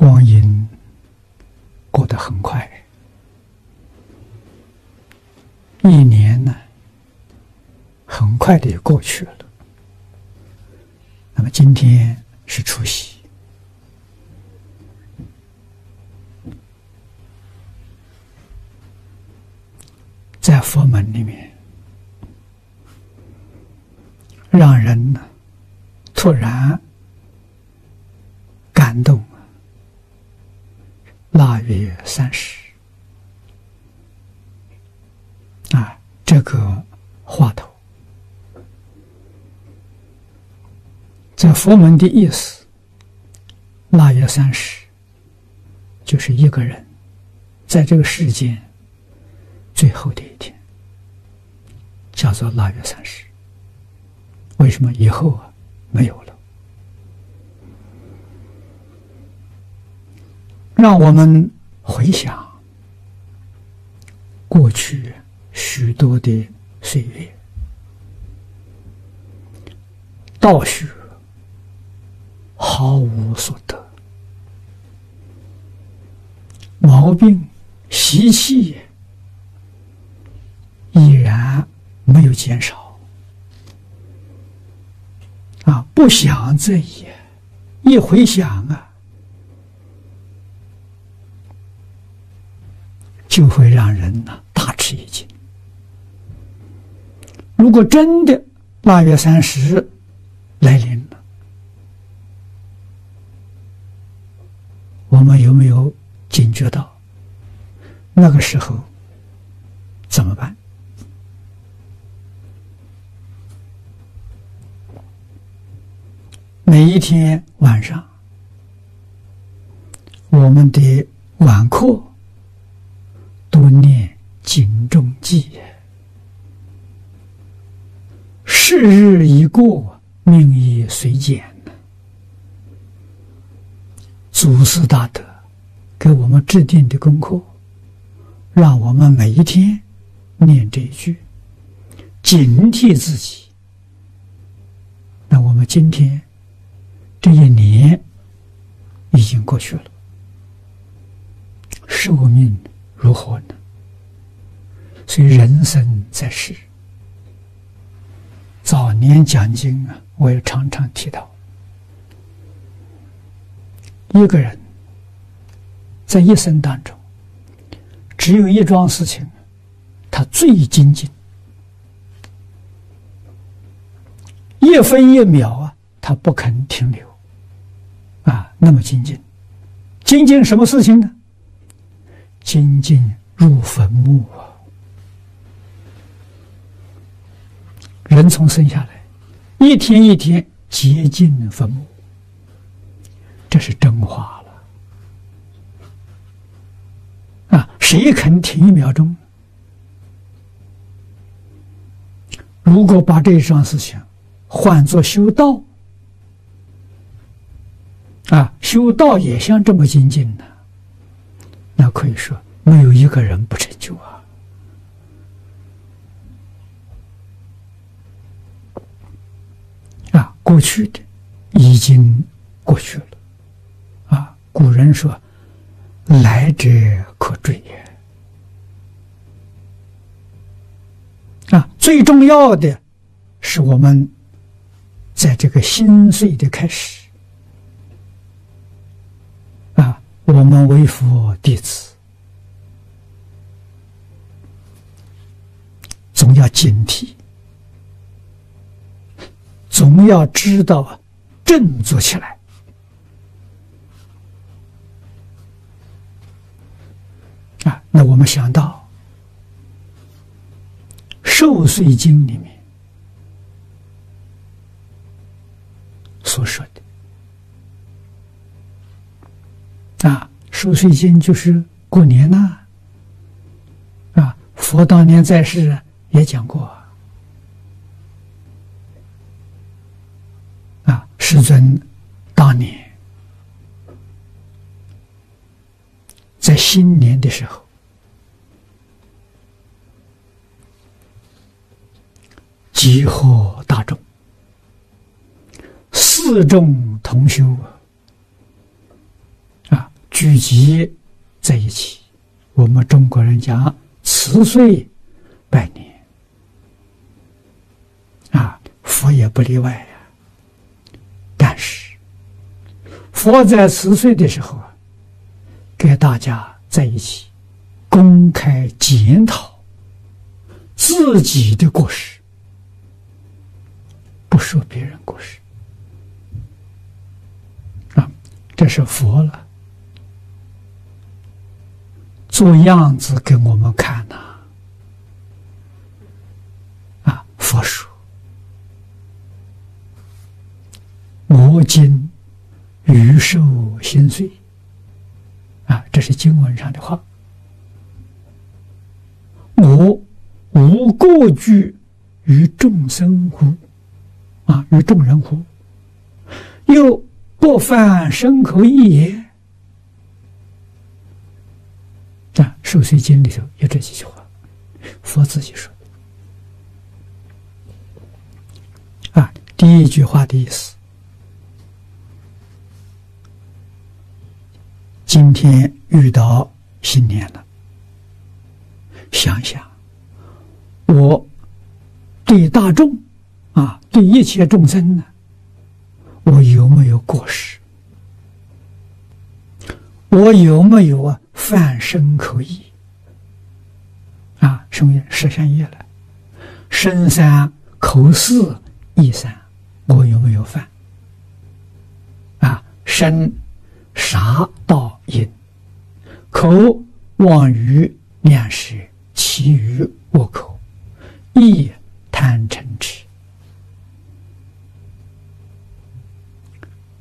光阴过得很快，一年呢，很快的就过去了。那么今天是除夕，在佛门里面，让人呢突然腊月三十啊，这个话头，在佛门的意思，腊月三十就是一个人在这个世间最后的一天，叫做腊月三十。为什么以后啊没有了？让我们回想过去许多的岁月，道学毫无所得，毛病习气依然没有减少。啊，不想这一，一回想啊。就会让人呢大吃一惊。如果真的腊月三十来临了，我们有没有警觉到那个时候怎么办？每一天晚上，我们的晚课。多念警钟偈，是日已过，命亦随减。祖师大德给我们制定的功课，让我们每一天念这一句，警惕自己。那我们今天这一年已经过去了，寿命。如何呢？所以人生在世，早年讲经啊，我也常常提到，一个人在一生当中，只有一桩事情，他最精进，一分一秒啊，他不肯停留，啊，那么精进，精进什么事情呢？精进入坟墓啊！人从生下来，一天一天接近坟墓，这是真话了啊！谁肯停一秒钟？如果把这一桩事情换作修道啊，修道也像这么精进的？那可以说，没有一个人不成就啊！啊，过去的已经过去了，啊，古人说：“来者可追也。”啊，最重要的是我们在这个心碎的开始。啊我们为佛弟子，总要警惕，总要知道振作起来。啊，那我们想到《受岁经》里面所说的。啊，受岁经就是过年呐，啊，佛当年在世也讲过，啊，世尊当年在新年的时候，集合大众，四众同修啊，聚。集在一起。我们中国人讲辞岁拜年啊，佛也不例外佛在十岁的时候啊，给大家在一起公开检讨自己的过失，不说别人过失啊，这是佛了。做样子给我们看呐！啊，佛说：“魔经于受新岁。”啊，这是经文上的话。我无过具于众生乎？啊，于众人乎？又不犯身口意也。啊，《受岁经》里头有这几句话，佛自己说。啊，第一句话的意思：今天遇到新年了，想想我对大众啊，对一切众生呢，我有没有过失？我有没有啊？犯身口意啊，什么业？十善业了，身三口四意三，我有没有犯？啊，身杀盗淫，口妄语两食，其余恶口，意贪嗔痴，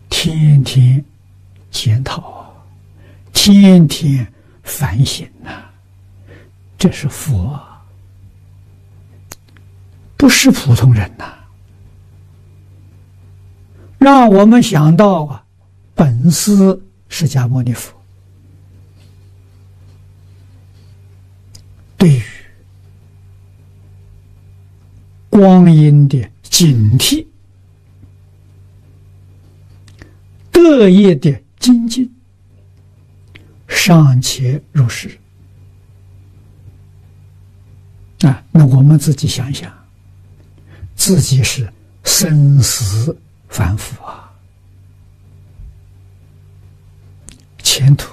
天天检讨。天天反省呐，这是佛，不是普通人呐。让我们想到啊，本师释迦牟尼佛对于光阴的警惕，得业的精进。尚且如是啊，那我们自己想想，自己是生死凡夫啊，前途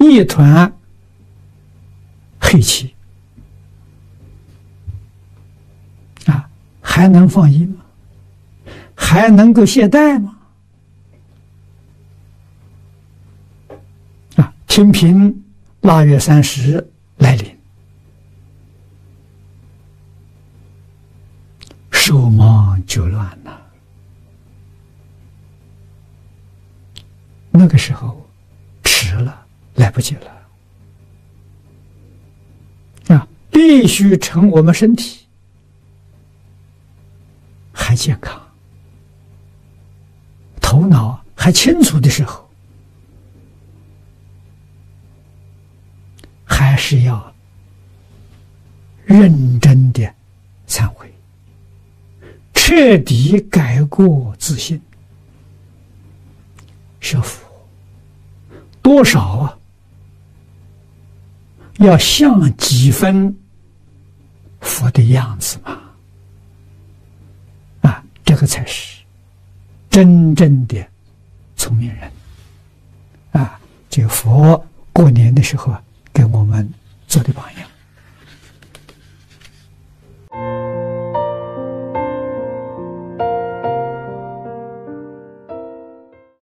一团黑漆啊，还能放心吗？还能够懈怠吗？啊清平腊月三十来临，手忙脚乱呐。那个时候迟了，来不及了啊！必须趁我们身体还健康、头脑还清楚的时候。还是要认真的忏悔，彻底改过自新，学佛多少啊？要像几分佛的样子嘛？啊，这个才是真正的聪明人啊！这个佛过年的时候。给我们做的榜样